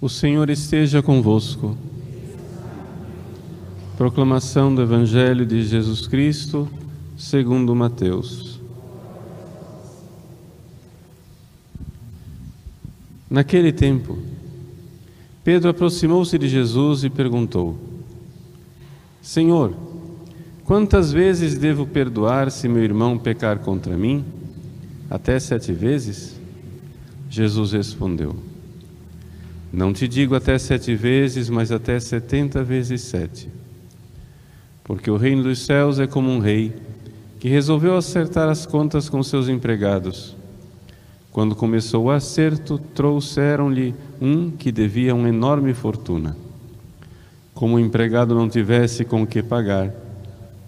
O Senhor esteja convosco. Proclamação do Evangelho de Jesus Cristo, segundo Mateus. Naquele tempo, Pedro aproximou-se de Jesus e perguntou: Senhor, quantas vezes devo perdoar se meu irmão pecar contra mim? Até sete vezes? Jesus respondeu: Não te digo até sete vezes, mas até setenta vezes sete. Porque o reino dos céus é como um rei que resolveu acertar as contas com seus empregados. Quando começou o acerto, trouxeram-lhe um que devia uma enorme fortuna. Como o empregado não tivesse com o que pagar,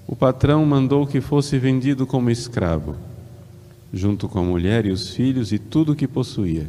o patrão mandou que fosse vendido como escravo, junto com a mulher e os filhos e tudo o que possuía,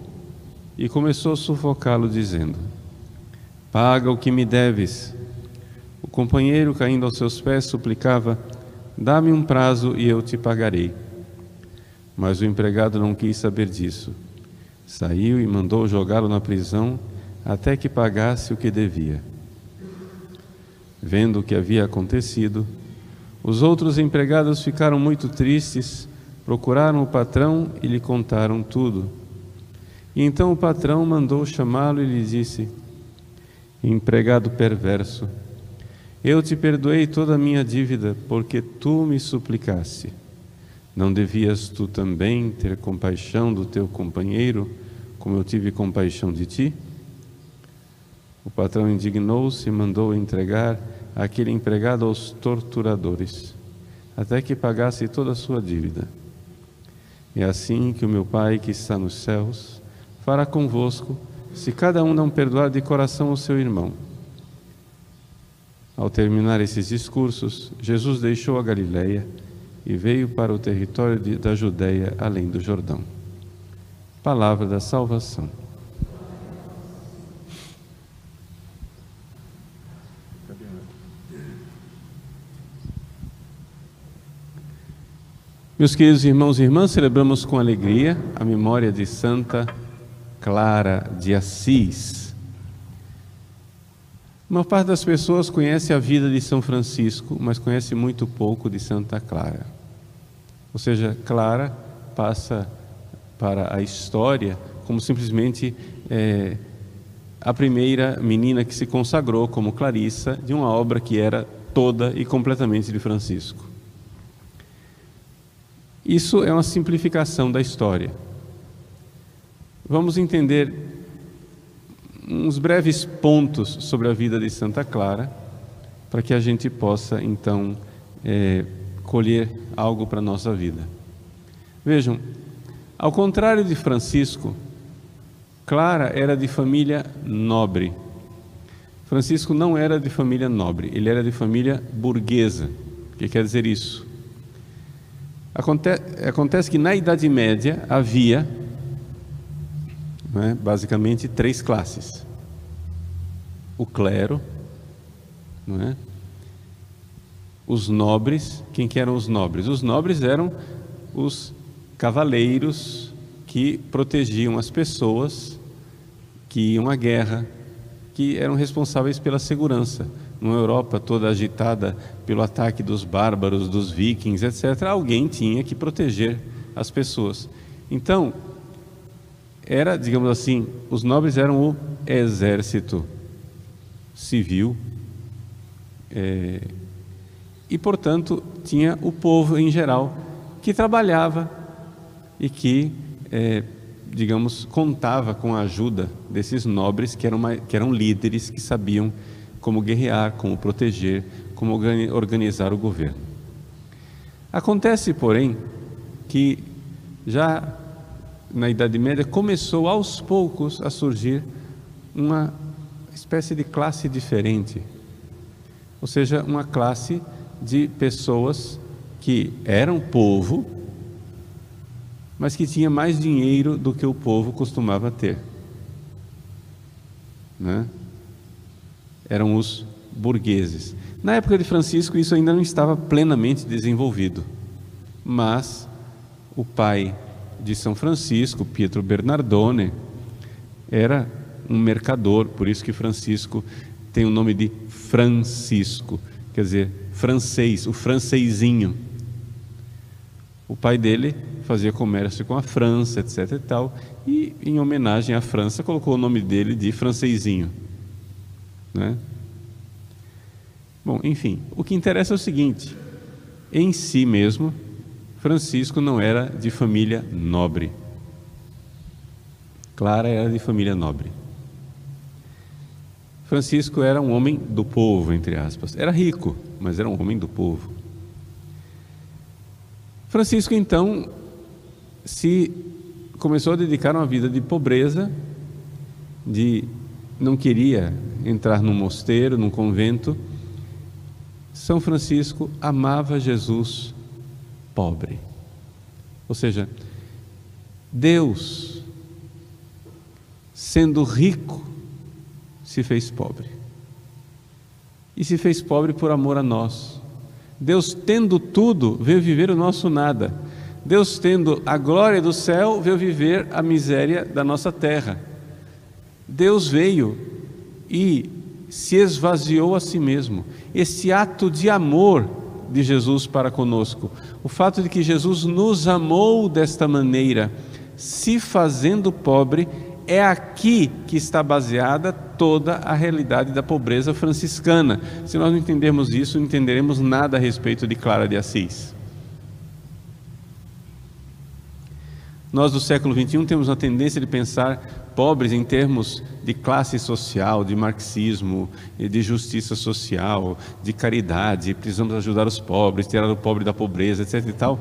e começou a sufocá-lo, dizendo: Paga o que me deves. O companheiro, caindo aos seus pés, suplicava: Dá-me um prazo e eu te pagarei. Mas o empregado não quis saber disso. Saiu e mandou jogá-lo na prisão até que pagasse o que devia. Vendo o que havia acontecido, os outros empregados ficaram muito tristes, procuraram o patrão e lhe contaram tudo. E então o patrão mandou chamá-lo e lhe disse: Empregado perverso, eu te perdoei toda a minha dívida, porque tu me suplicaste. Não devias tu também ter compaixão do teu companheiro, como eu tive compaixão de ti? O patrão indignou-se e mandou entregar aquele empregado aos torturadores, até que pagasse toda a sua dívida. É assim que o meu Pai que está nos céus fará convosco, se cada um não perdoar de coração o seu irmão. Ao terminar esses discursos, Jesus deixou a Galiléia e veio para o território de, da Judéia, além do Jordão. Palavra da salvação. Meus queridos irmãos e irmãs, celebramos com alegria a memória de Santa Clara de Assis. Uma parte das pessoas conhece a vida de São Francisco, mas conhece muito pouco de Santa Clara. Ou seja, Clara passa para a história como simplesmente é, a primeira menina que se consagrou como Clarissa de uma obra que era toda e completamente de Francisco. Isso é uma simplificação da história. Vamos entender uns breves pontos sobre a vida de Santa Clara, para que a gente possa então é, colher algo para a nossa vida. Vejam, ao contrário de Francisco, Clara era de família nobre. Francisco não era de família nobre, ele era de família burguesa. O que quer dizer isso? Acontece, acontece que na Idade Média havia, né, basicamente, três classes: o clero, não é? os nobres. Quem que eram os nobres? Os nobres eram os cavaleiros que protegiam as pessoas que iam à guerra, que eram responsáveis pela segurança numa Europa toda agitada pelo ataque dos bárbaros, dos vikings, etc., alguém tinha que proteger as pessoas. Então, era, digamos assim, os nobres eram o exército civil é, e, portanto, tinha o povo em geral que trabalhava e que, é, digamos, contava com a ajuda desses nobres que eram, que eram líderes que sabiam como guerrear, como proteger, como organizar o governo. Acontece, porém, que já na Idade Média começou aos poucos a surgir uma espécie de classe diferente, ou seja, uma classe de pessoas que eram povo, mas que tinha mais dinheiro do que o povo costumava ter. Né? Eram os burgueses. Na época de Francisco, isso ainda não estava plenamente desenvolvido, mas o pai de São Francisco, Pietro Bernardone, era um mercador, por isso que Francisco tem o nome de Francisco, quer dizer, francês, o francesinho. O pai dele fazia comércio com a França, etc e tal, e em homenagem à França colocou o nome dele de francesinho, né? Bom, enfim, o que interessa é o seguinte: em si mesmo, Francisco não era de família nobre. Clara era de família nobre. Francisco era um homem do povo, entre aspas. Era rico, mas era um homem do povo. Francisco, então, se começou a dedicar uma vida de pobreza, de não queria entrar num mosteiro, num convento. São Francisco amava Jesus pobre. Ou seja, Deus, sendo rico, se fez pobre. E se fez pobre por amor a nós. Deus, tendo tudo, veio viver o nosso nada. Deus, tendo a glória do céu, veio viver a miséria da nossa terra. Deus veio e se esvaziou a si mesmo. Esse ato de amor de Jesus para conosco, o fato de que Jesus nos amou desta maneira, se fazendo pobre, é aqui que está baseada toda a realidade da pobreza franciscana. Se nós não entendermos isso, não entenderemos nada a respeito de Clara de Assis. Nós do século XXI temos a tendência de pensar pobres em termos de classe social, de marxismo, de justiça social, de caridade, precisamos ajudar os pobres, tirar o pobre da pobreza, etc. e tal.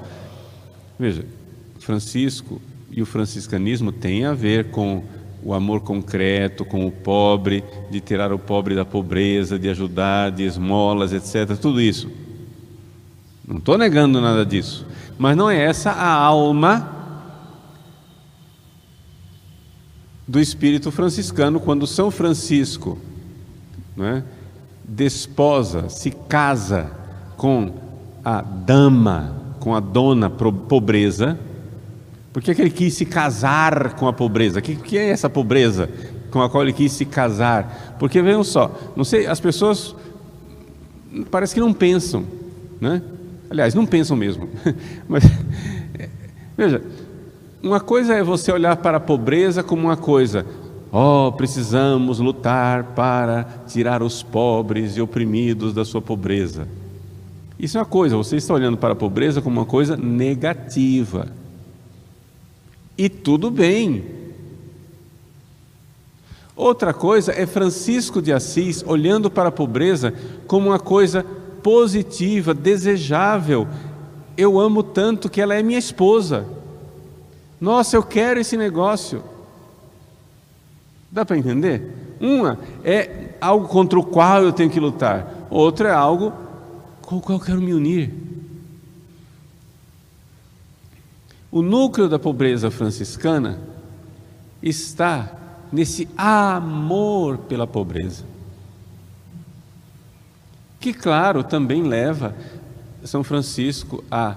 Veja, Francisco e o franciscanismo têm a ver com o amor concreto, com o pobre, de tirar o pobre da pobreza, de ajudar, de esmolas, etc. Tudo isso. Não estou negando nada disso. Mas não é essa a alma do espírito franciscano quando São Francisco é, desposa, se casa com a dama, com a dona pobreza. Por que, ele quis se casar com a pobreza? O que, que é essa pobreza com a qual ele quis se casar? Porque vejam só, não sei, as pessoas parece que não pensam, né? Aliás, não pensam mesmo. Mas veja, uma coisa é você olhar para a pobreza como uma coisa, oh, precisamos lutar para tirar os pobres e oprimidos da sua pobreza. Isso é uma coisa, você está olhando para a pobreza como uma coisa negativa. E tudo bem. Outra coisa é Francisco de Assis olhando para a pobreza como uma coisa positiva, desejável. Eu amo tanto que ela é minha esposa. Nossa, eu quero esse negócio. Dá para entender? Uma é algo contra o qual eu tenho que lutar, outra é algo com o qual eu quero me unir. O núcleo da pobreza franciscana está nesse amor pela pobreza. Que, claro, também leva São Francisco a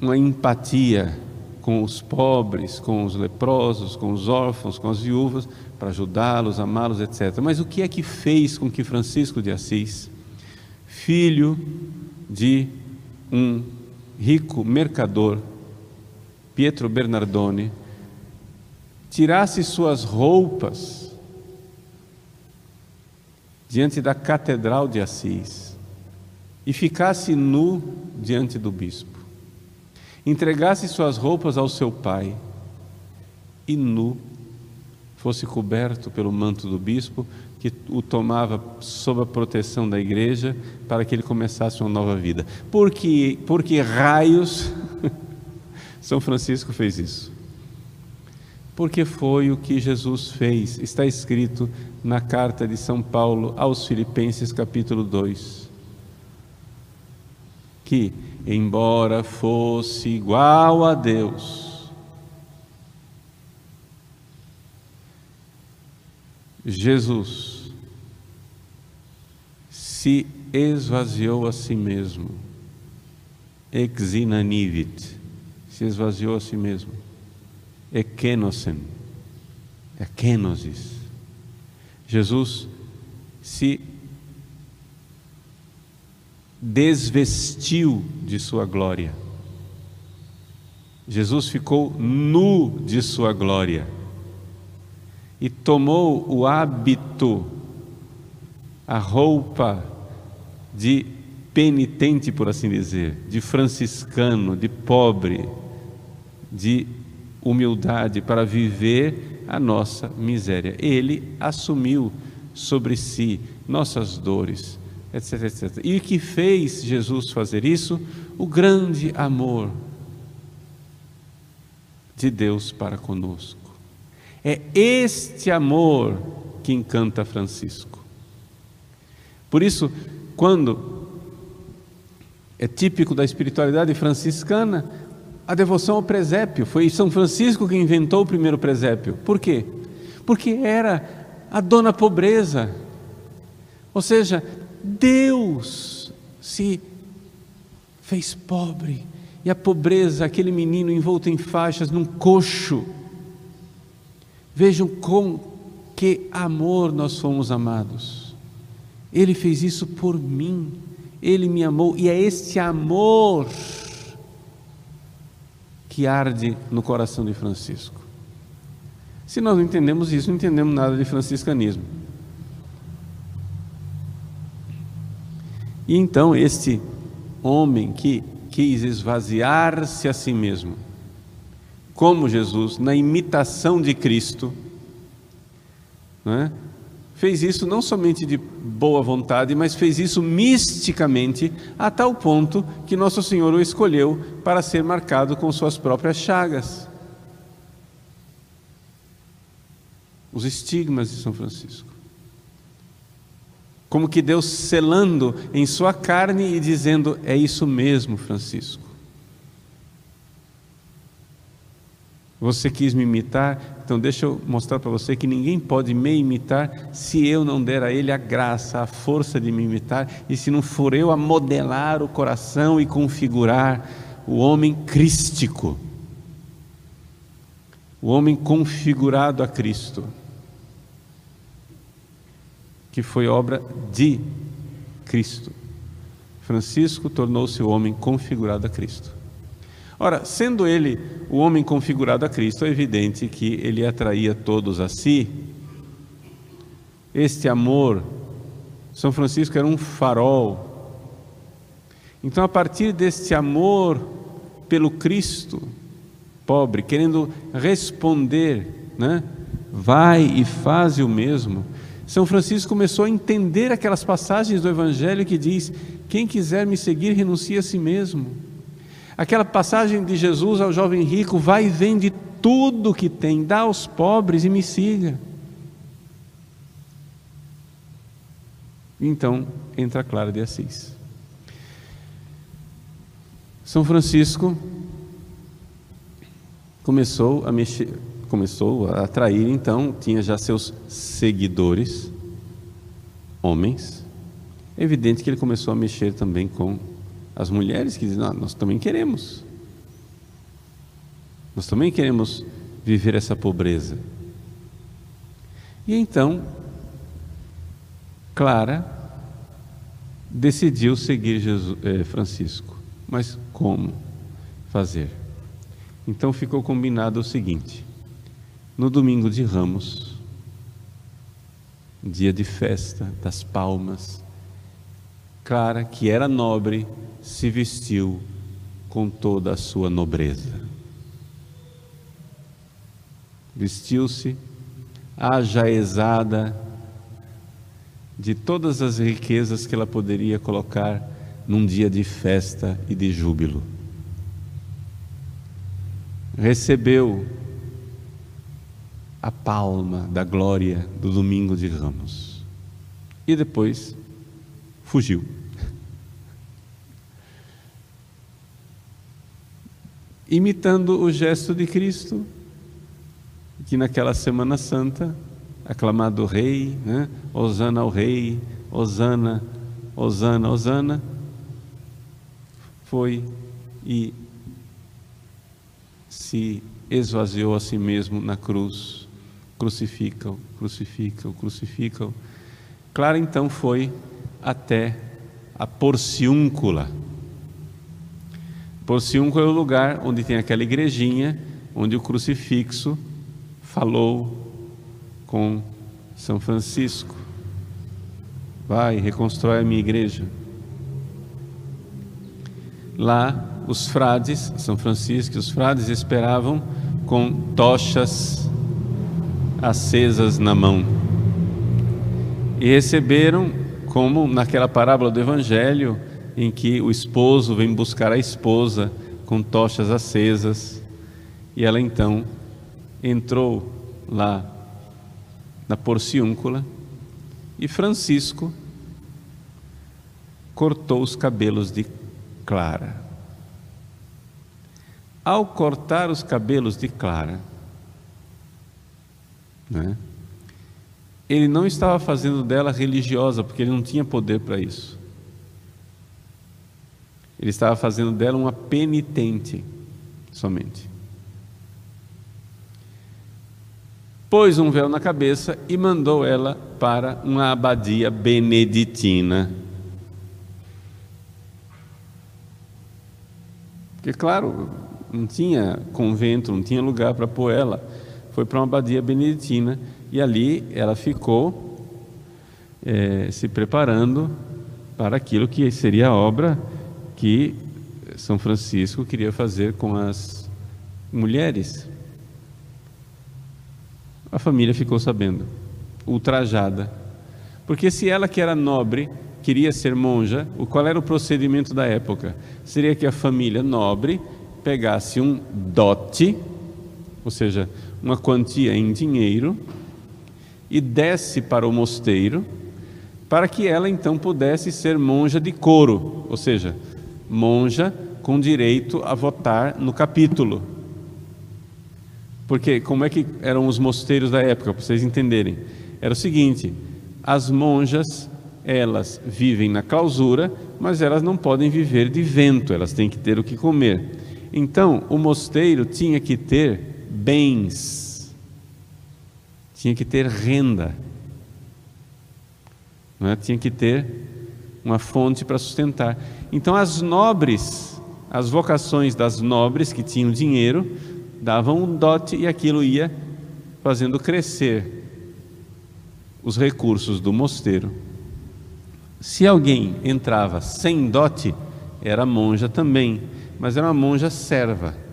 uma empatia com os pobres, com os leprosos, com os órfãos, com as viúvas, para ajudá-los, amá-los, etc. Mas o que é que fez com que Francisco de Assis, filho de um rico mercador, Pietro Bernardone, tirasse suas roupas diante da Catedral de Assis e ficasse nu diante do bispo? Entregasse suas roupas ao seu pai e nu fosse coberto pelo manto do bispo, que o tomava sob a proteção da igreja para que ele começasse uma nova vida. Por que, por que raios São Francisco fez isso? porque foi o que Jesus fez. Está escrito na carta de São Paulo aos Filipenses, capítulo 2. Que, embora fosse igual a Deus, Jesus se esvaziou a si mesmo, exinanivit, se esvaziou a si mesmo. Ekenosen, é kenosis. Jesus se desvestiu de sua glória. Jesus ficou nu de sua glória e tomou o hábito, a roupa de penitente, por assim dizer, de franciscano, de pobre, de humildade para viver a nossa miséria. Ele assumiu sobre si nossas dores, etc, etc. E o que fez Jesus fazer isso? O grande amor de Deus para conosco. É este amor que encanta Francisco. Por isso, quando é típico da espiritualidade franciscana, a devoção ao presépio. Foi São Francisco que inventou o primeiro presépio. Por quê? Porque era a dona pobreza. Ou seja, Deus se fez pobre. E a pobreza, aquele menino envolto em faixas, num coxo. Vejam com que amor nós fomos amados. Ele fez isso por mim. Ele me amou. E é este amor que arde no coração de Francisco. Se nós não entendemos isso, não entendemos nada de franciscanismo. E então este homem que quis esvaziar-se a si mesmo, como Jesus, na imitação de Cristo, não é? fez isso não somente de boa vontade, mas fez isso misticamente, a tal ponto que Nosso Senhor o escolheu para ser marcado com suas próprias chagas. Os estigmas de São Francisco. Como que Deus selando em sua carne e dizendo: É isso mesmo, Francisco. Você quis me imitar, então deixa eu mostrar para você que ninguém pode me imitar se eu não der a ele a graça, a força de me imitar, e se não for eu a modelar o coração e configurar o homem crístico, o homem configurado a Cristo, que foi obra de Cristo. Francisco tornou-se o homem configurado a Cristo. Ora, sendo ele o homem configurado a Cristo, é evidente que ele atraía todos a si. Este amor, São Francisco era um farol. Então, a partir deste amor pelo Cristo, pobre, querendo responder, né? vai e faz o mesmo. São Francisco começou a entender aquelas passagens do Evangelho que diz: quem quiser me seguir, renuncie a si mesmo. Aquela passagem de Jesus ao jovem rico: vai e vende tudo que tem, dá aos pobres e me siga. Então entra Clara de Assis. São Francisco começou a mexer, começou a atrair, então, tinha já seus seguidores, homens. É evidente que ele começou a mexer também com as mulheres que dizem: Nós também queremos. Nós também queremos viver essa pobreza. E então, Clara decidiu seguir Jesus, eh, Francisco. Mas como fazer? Então ficou combinado o seguinte: no domingo de Ramos, dia de festa das palmas, Clara, que era nobre, se vestiu com toda a sua nobreza. Vestiu-se ajaezada de todas as riquezas que ela poderia colocar num dia de festa e de júbilo. Recebeu a palma da glória do domingo de Ramos. E depois fugiu. Imitando o gesto de Cristo, que naquela Semana Santa, aclamado Rei, né? Osana ao Rei, Osana, Osana, Osana, foi e se esvaziou a si mesmo na cruz. Crucificam, crucificam, crucificam. Clara então foi até a Porciúncula. Porciúncula é o lugar onde tem aquela igrejinha onde o crucifixo falou com São Francisco. Vai, reconstrói a minha igreja. Lá, os frades, São Francisco e os frades esperavam com tochas acesas na mão. E receberam, como naquela parábola do Evangelho, em que o esposo vem buscar a esposa com tochas acesas, e ela então entrou lá na porciúncula e Francisco cortou os cabelos de Clara. Ao cortar os cabelos de Clara, né, ele não estava fazendo dela religiosa, porque ele não tinha poder para isso. Ele estava fazendo dela uma penitente somente. Pôs um véu na cabeça e mandou ela para uma abadia beneditina. Porque, claro, não tinha convento, não tinha lugar para pôr ela. Foi para uma abadia beneditina e ali ela ficou é, se preparando para aquilo que seria a obra que São Francisco queria fazer com as mulheres. A família ficou sabendo, ultrajada. Porque se ela que era nobre queria ser monja, o qual era o procedimento da época? Seria que a família nobre pegasse um dote, ou seja, uma quantia em dinheiro, e desse para o mosteiro, para que ela então pudesse ser monja de coro, ou seja, monja com direito a votar no capítulo. Porque como é que eram os mosteiros da época, para vocês entenderem? Era o seguinte: as monjas, elas vivem na clausura, mas elas não podem viver de vento, elas têm que ter o que comer. Então, o mosteiro tinha que ter bens, tinha que ter renda, é? tinha que ter uma fonte para sustentar. Então, as nobres, as vocações das nobres que tinham dinheiro, davam um dote e aquilo ia fazendo crescer os recursos do mosteiro. Se alguém entrava sem dote, era monja também, mas era uma monja serva.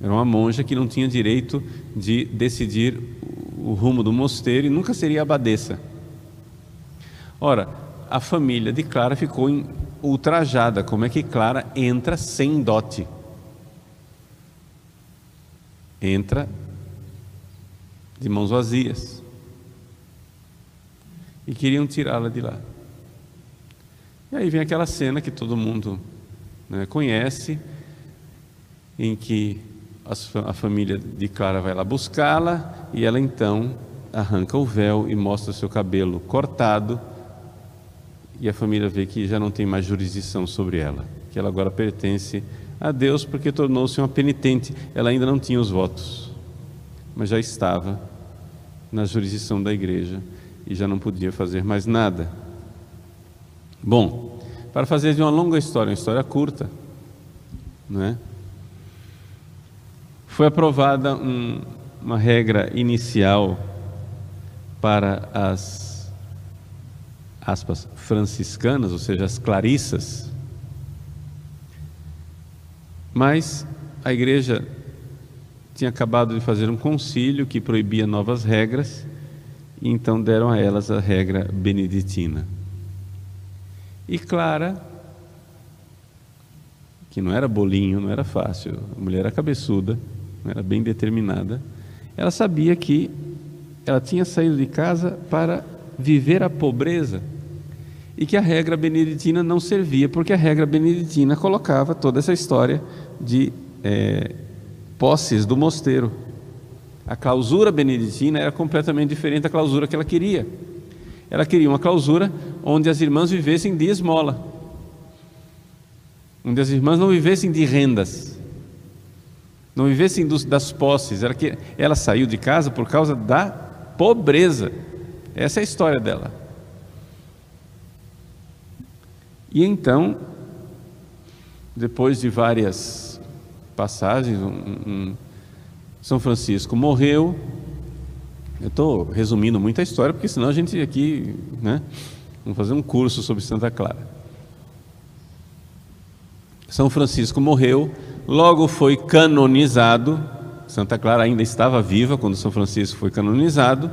Era uma monja que não tinha direito de decidir o rumo do mosteiro e nunca seria abadesa. Ora, a família de Clara ficou ultrajada. Como é que Clara entra sem dote? Entra de mãos vazias. E queriam tirá-la de lá. E aí vem aquela cena que todo mundo né, conhece, em que a família de Clara vai lá buscá-la e ela então arranca o véu e mostra seu cabelo cortado e a família vê que já não tem mais jurisdição sobre ela, que ela agora pertence a Deus porque tornou-se uma penitente. Ela ainda não tinha os votos, mas já estava na jurisdição da igreja e já não podia fazer mais nada. Bom, para fazer de uma longa história, uma história curta, não é? Foi aprovada um, uma regra inicial para as aspas franciscanas, ou seja, as clarissas. Mas a igreja tinha acabado de fazer um concílio que proibia novas regras, e então deram a elas a regra beneditina. E Clara que não era bolinho, não era fácil. A mulher era cabeçuda, era bem determinada. ela sabia que ela tinha saído de casa para viver a pobreza e que a regra beneditina não servia, porque a regra beneditina colocava toda essa história de é, posses do mosteiro. A clausura beneditina era completamente diferente da clausura que ela queria. Ela queria uma clausura onde as irmãs vivessem de esmola, onde as irmãs não vivessem de rendas, não vivessem das posses. Ela, que, ela saiu de casa por causa da pobreza. Essa é a história dela. E então, depois de várias passagens, um, um, São Francisco morreu. Eu estou resumindo muito a história, porque senão a gente aqui, né, vamos fazer um curso sobre Santa Clara. São Francisco morreu, logo foi canonizado. Santa Clara ainda estava viva quando São Francisco foi canonizado.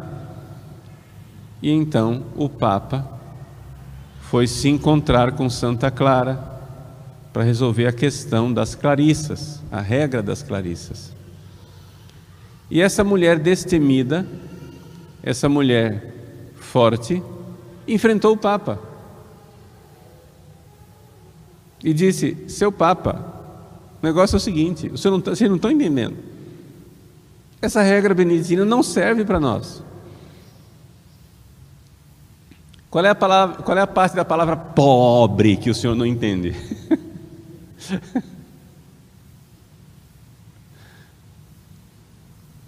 E então o Papa foi se encontrar com Santa Clara para resolver a questão das clarissas, a regra das clarissas. E essa mulher destemida, essa mulher forte, enfrentou o Papa e disse: Seu Papa, o negócio é o seguinte, vocês não, tá, vocês não estão entendendo. Essa regra beneditina não serve para nós. Qual é, a palavra, qual é a parte da palavra pobre que o senhor não entende?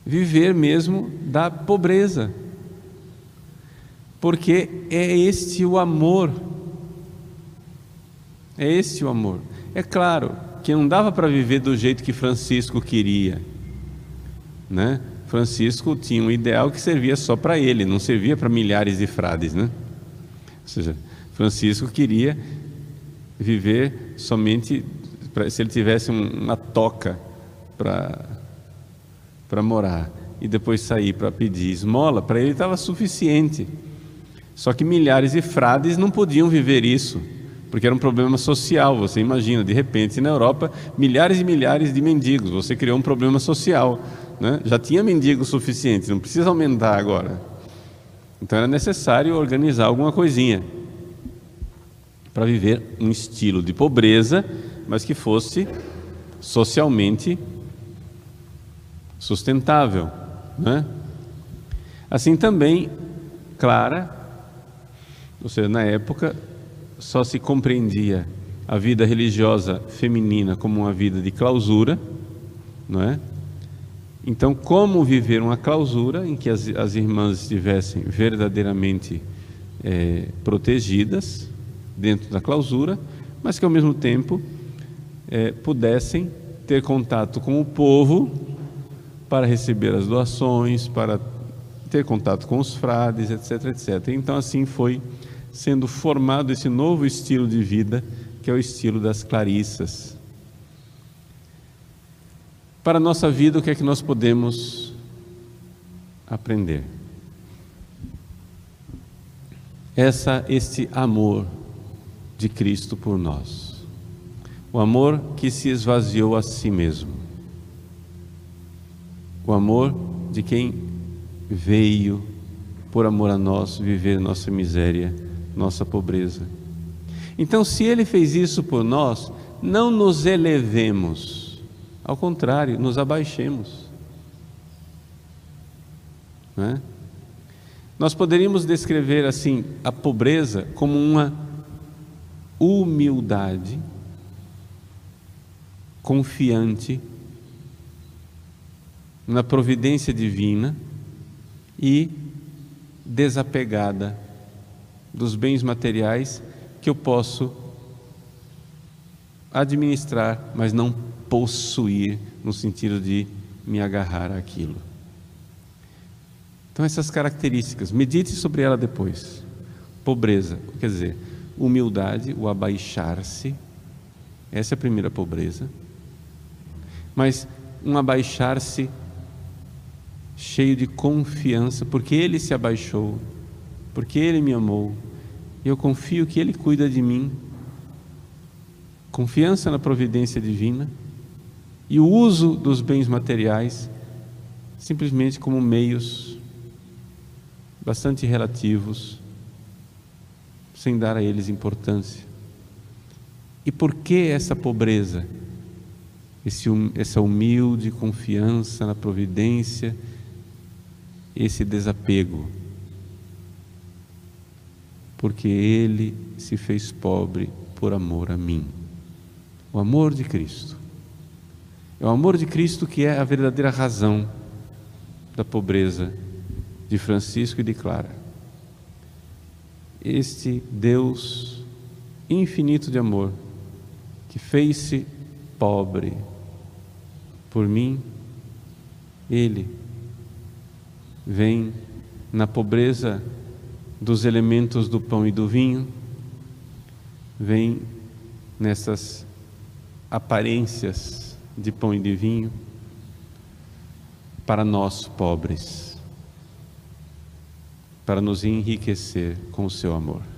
Viver mesmo da pobreza. Porque é este o amor é esse o amor. É claro que não dava para viver do jeito que Francisco queria, né? Francisco tinha um ideal que servia só para ele, não servia para milhares de frades, né? Ou seja, Francisco queria viver somente pra, se ele tivesse uma toca para para morar e depois sair para pedir esmola, para ele estava suficiente. Só que milhares de frades não podiam viver isso porque era um problema social. Você imagina, de repente, na Europa, milhares e milhares de mendigos. Você criou um problema social. Né? Já tinha mendigos suficientes, não precisa aumentar agora. Então era necessário organizar alguma coisinha para viver um estilo de pobreza, mas que fosse socialmente sustentável. Né? Assim também, Clara, ou seja, na época, só se compreendia a vida religiosa feminina como uma vida de clausura, não é? Então, como viver uma clausura em que as, as irmãs estivessem verdadeiramente é, protegidas dentro da clausura, mas que ao mesmo tempo é, pudessem ter contato com o povo para receber as doações, para ter contato com os frades, etc, etc. Então, assim foi sendo formado esse novo estilo de vida, que é o estilo das clarissas. Para a nossa vida, o que é que nós podemos aprender? Essa, este amor de Cristo por nós. O amor que se esvaziou a si mesmo. O amor de quem veio por amor a nós viver nossa miséria nossa pobreza. Então, se Ele fez isso por nós, não nos elevemos, ao contrário, nos abaixemos. É? Nós poderíamos descrever assim a pobreza como uma humildade confiante na providência divina e desapegada dos bens materiais que eu posso administrar, mas não possuir no sentido de me agarrar àquilo. Então essas características, medite sobre ela depois. Pobreza, quer dizer, humildade, o abaixar-se. Essa é a primeira pobreza. Mas um abaixar-se cheio de confiança, porque ele se abaixou porque Ele me amou e eu confio que Ele cuida de mim. Confiança na providência divina e o uso dos bens materiais simplesmente como meios bastante relativos, sem dar a eles importância. E por que essa pobreza? Esse, essa humilde confiança na providência, esse desapego? Porque Ele se fez pobre por amor a mim. O amor de Cristo. É o amor de Cristo que é a verdadeira razão da pobreza de Francisco e de Clara. Este Deus infinito de amor, que fez-se pobre por mim, Ele vem na pobreza dos elementos do pão e do vinho, vem nessas aparências de pão e de vinho para nós pobres, para nos enriquecer com o seu amor.